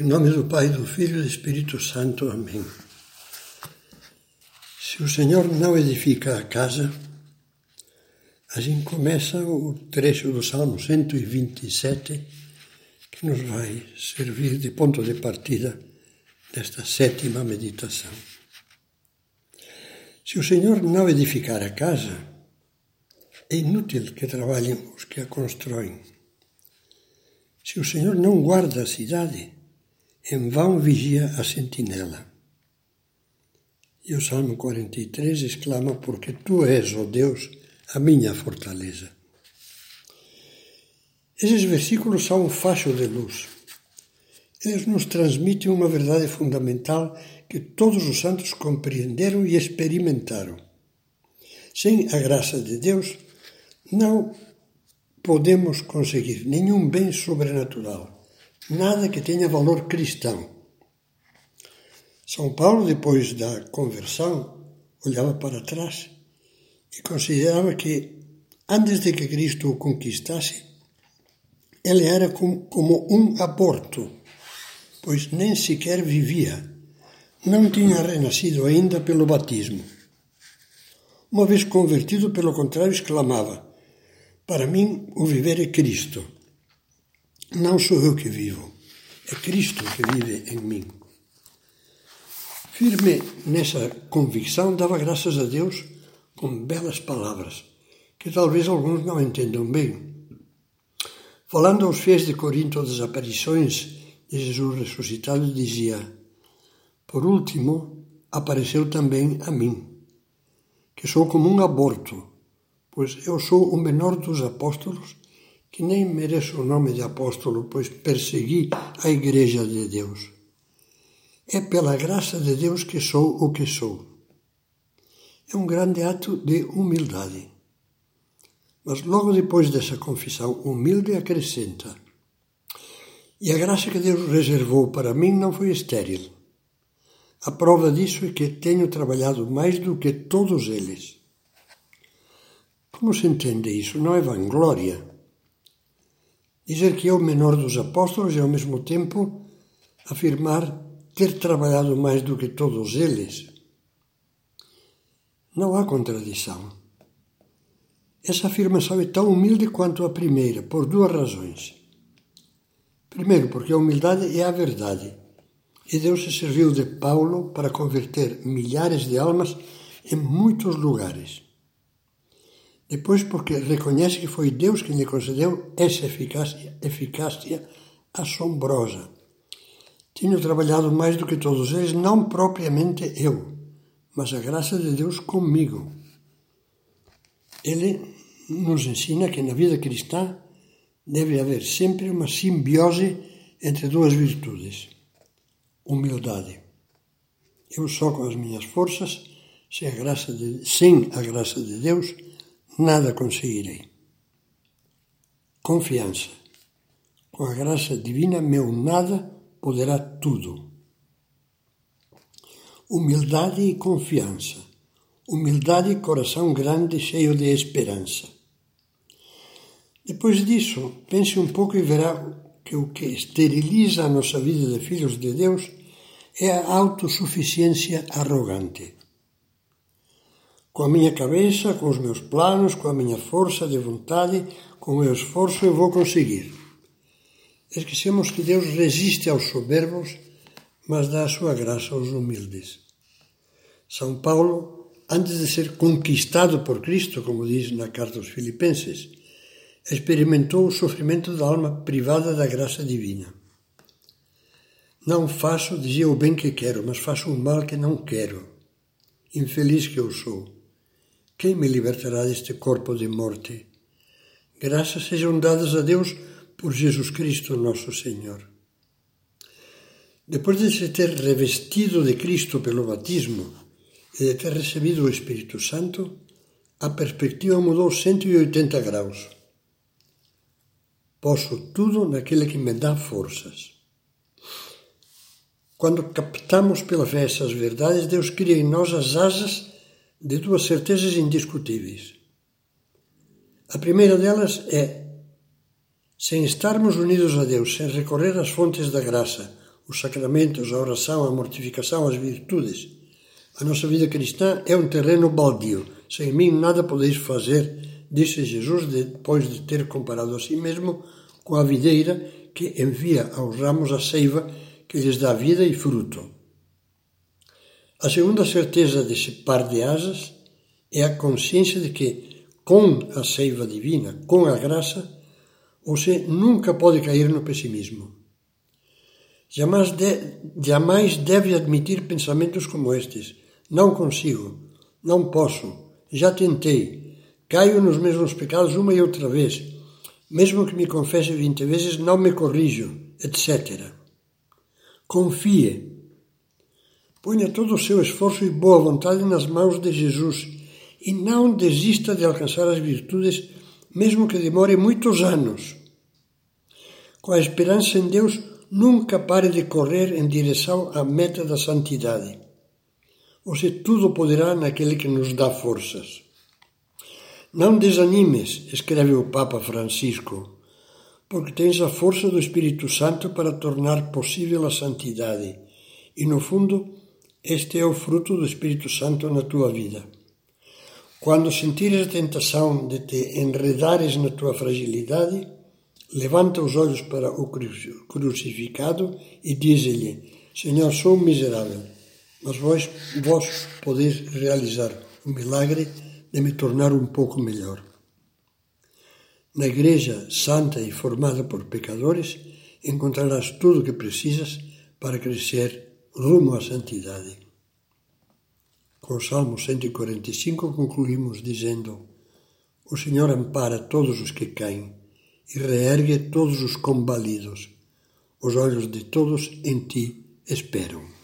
Em nome do Pai, do Filho e do Espírito Santo. Amém. Se o Senhor não edifica a casa, assim começa o trecho do Salmo 127, que nos vai servir de ponto de partida desta sétima meditação. Se o Senhor não edificar a casa, é inútil que trabalhem os que a constroem. Se o Senhor não guarda a cidade, em vão vigia a sentinela. E o Salmo 43 exclama: Porque tu és, ó Deus, a minha fortaleza. Esses versículos são um facho de luz. Eles nos transmitem uma verdade fundamental que todos os santos compreenderam e experimentaram. Sem a graça de Deus, não podemos conseguir nenhum bem sobrenatural nada que tenha valor cristão. São Paulo, depois da conversão, olhava para trás e considerava que, antes de que Cristo o conquistasse, ele era como um aborto, pois nem sequer vivia, não tinha renascido ainda pelo batismo. Uma vez convertido, pelo contrário, exclamava: Para mim, o viver é Cristo não sou eu que vivo, é Cristo que vive em mim. Firme nessa convicção, dava graças a Deus com belas palavras, que talvez alguns não entendam bem. Falando aos fiéis de Corinto das aparições de Jesus ressuscitado, dizia: Por último, apareceu também a mim, que sou como um aborto, pois eu sou o menor dos apóstolos que nem mereço o nome de apóstolo, pois persegui a Igreja de Deus. É pela graça de Deus que sou o que sou. É um grande ato de humildade. Mas logo depois dessa confissão humilde acrescenta: E a graça que Deus reservou para mim não foi estéril. A prova disso é que tenho trabalhado mais do que todos eles. Como se entende isso? Não é vanglória dizer que é o menor dos apóstolos e, ao mesmo tempo, afirmar ter trabalhado mais do que todos eles. Não há contradição. Essa afirmação é tão humilde quanto a primeira, por duas razões. Primeiro, porque a humildade é a verdade. E Deus se serviu de Paulo para converter milhares de almas em muitos lugares. Depois, porque reconhece que foi Deus quem lhe concedeu essa eficácia, eficácia assombrosa. Tenho trabalhado mais do que todos eles, não propriamente eu, mas a graça de Deus comigo. Ele nos ensina que na vida cristã deve haver sempre uma simbiose entre duas virtudes: humildade. Eu só com as minhas forças, sem a graça de, sem a graça de Deus, nada conseguirei. Confiança. Com a graça divina, meu nada poderá tudo. Humildade e confiança. Humildade e coração grande, cheio de esperança. Depois disso, pense um pouco e verá que o que esteriliza a nossa vida de filhos de Deus é a autossuficiência arrogante com a minha cabeça, com os meus planos, com a minha força de vontade, com o meu esforço eu vou conseguir. Esquecemos que Deus resiste aos soberbos, mas dá a sua graça aos humildes. São Paulo, antes de ser conquistado por Cristo, como diz na carta aos Filipenses, experimentou o sofrimento da alma privada da graça divina. Não faço, dizia, o bem que quero, mas faço o mal que não quero. Infeliz que eu sou. Quem me libertará deste corpo de morte? Graças sejam dadas a Deus por Jesus Cristo, nosso Senhor. Depois de se ter revestido de Cristo pelo batismo e de ter recebido o Espírito Santo, a perspectiva mudou 180 graus. Posso tudo naquele que me dá forças. Quando captamos pela fé essas verdades, Deus cria em nós as asas de duas certezas indiscutíveis. A primeira delas é: sem estarmos unidos a Deus, sem recorrer às fontes da graça, os sacramentos, a oração, a mortificação, as virtudes. A nossa vida cristã é um terreno baldio. Sem mim nada podeis fazer, disse Jesus depois de ter comparado a si mesmo com a videira que envia aos ramos a seiva que lhes dá vida e fruto. A segunda certeza desse par de asas é a consciência de que, com a seiva divina, com a graça, você nunca pode cair no pessimismo. Jamais, de, jamais deve admitir pensamentos como estes. Não consigo, não posso, já tentei, caio nos mesmos pecados uma e outra vez, mesmo que me confesse vinte vezes, não me corrijo, etc. Confie. Ponha todo o seu esforço e boa vontade nas mãos de Jesus e não desista de alcançar as virtudes, mesmo que demore muitos anos. Com a esperança em Deus, nunca pare de correr em direção à meta da santidade. Você tudo poderá naquele que nos dá forças. Não desanimes, escreve o Papa Francisco, porque tens a força do Espírito Santo para tornar possível a santidade. E no fundo, este é o fruto do Espírito Santo na tua vida. Quando sentires a tentação de te enredares na tua fragilidade, levanta os olhos para o crucificado e diz-lhe: Senhor, sou miserável, mas vós, vós podeis realizar o milagre de me tornar um pouco melhor. Na Igreja Santa e formada por pecadores, encontrarás tudo o que precisas para crescer rumo à santidade. Com o Salmo 145 concluímos dizendo: O Senhor ampara todos os que caem e reergue todos os combalidos. Os olhos de todos em ti esperam.